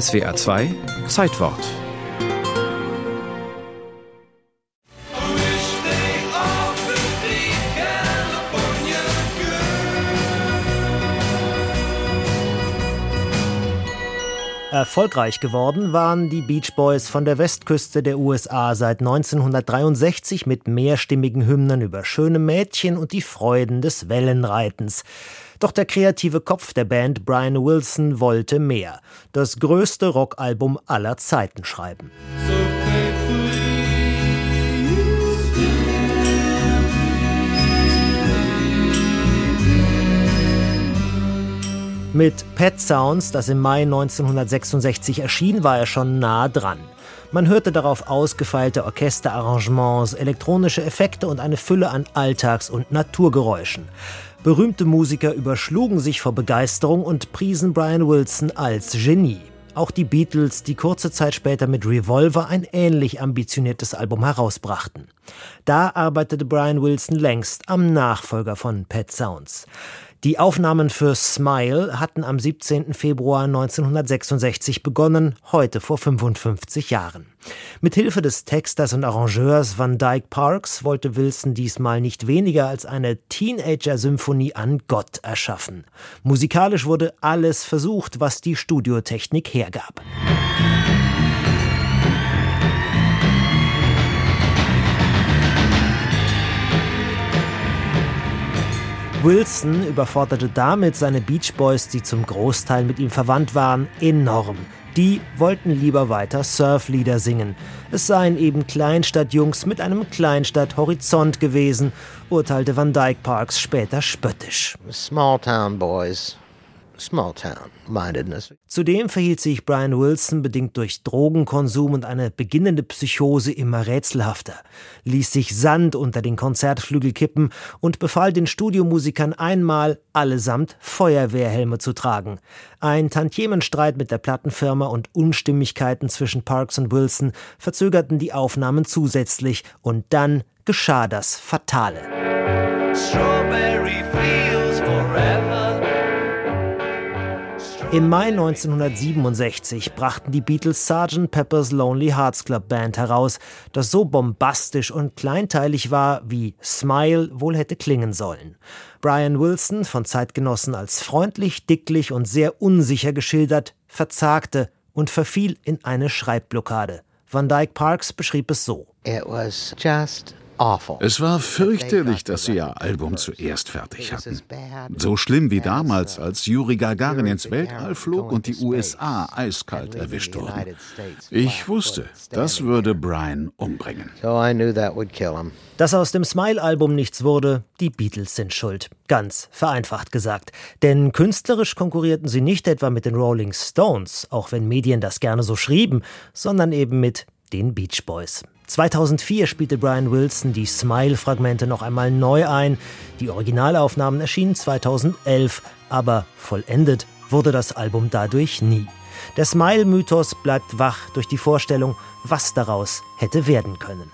SWA 2 Zeitwort Erfolgreich geworden waren die Beach Boys von der Westküste der USA seit 1963 mit mehrstimmigen Hymnen über schöne Mädchen und die Freuden des Wellenreitens. Doch der kreative Kopf der Band Brian Wilson wollte mehr. Das größte Rockalbum aller Zeiten schreiben. Mit Pet Sounds, das im Mai 1966 erschien, war er schon nah dran. Man hörte darauf ausgefeilte Orchesterarrangements, elektronische Effekte und eine Fülle an Alltags- und Naturgeräuschen. Berühmte Musiker überschlugen sich vor Begeisterung und priesen Brian Wilson als Genie. Auch die Beatles, die kurze Zeit später mit Revolver ein ähnlich ambitioniertes Album herausbrachten. Da arbeitete Brian Wilson längst am Nachfolger von Pet Sounds. Die Aufnahmen für Smile hatten am 17. Februar 1966 begonnen, heute vor 55 Jahren. Mit Hilfe des Texters und Arrangeurs Van Dyke Parks wollte Wilson diesmal nicht weniger als eine Teenager-Symphonie an Gott erschaffen. Musikalisch wurde alles versucht, was die Studiotechnik hergab. Wilson überforderte damit seine Beach Boys, die zum Großteil mit ihm verwandt waren, enorm. Die wollten lieber weiter Surflieder singen. Es seien eben Kleinstadtjungs mit einem Kleinstadthorizont gewesen, urteilte Van Dyke Parks später spöttisch. Small town boys Zudem verhielt sich Brian Wilson bedingt durch Drogenkonsum und eine beginnende Psychose immer rätselhafter, ließ sich Sand unter den Konzertflügel kippen und befahl den Studiomusikern einmal, allesamt Feuerwehrhelme zu tragen. Ein Tantiemenstreit mit der Plattenfirma und Unstimmigkeiten zwischen Parks und Wilson verzögerten die Aufnahmen zusätzlich und dann geschah das Fatale. Strawberry feels Im Mai 1967 brachten die Beatles Sgt. Pepper's Lonely Hearts Club Band heraus, das so bombastisch und kleinteilig war, wie Smile wohl hätte klingen sollen. Brian Wilson, von Zeitgenossen als freundlich, dicklich und sehr unsicher geschildert, verzagte und verfiel in eine Schreibblockade. Van Dyke Parks beschrieb es so. It was just es war fürchterlich, dass sie ihr Album zuerst fertig hatten. So schlimm wie damals, als Juri Gagarin ins Weltall flog und die USA eiskalt erwischt wurden. Ich wusste, das würde Brian umbringen. Dass aus dem Smile-Album nichts wurde, die Beatles sind schuld. Ganz vereinfacht gesagt. Denn künstlerisch konkurrierten sie nicht etwa mit den Rolling Stones, auch wenn Medien das gerne so schrieben, sondern eben mit den Beach Boys. 2004 spielte Brian Wilson die Smile-Fragmente noch einmal neu ein. Die Originalaufnahmen erschienen 2011, aber vollendet wurde das Album dadurch nie. Der Smile-Mythos bleibt wach durch die Vorstellung, was daraus hätte werden können.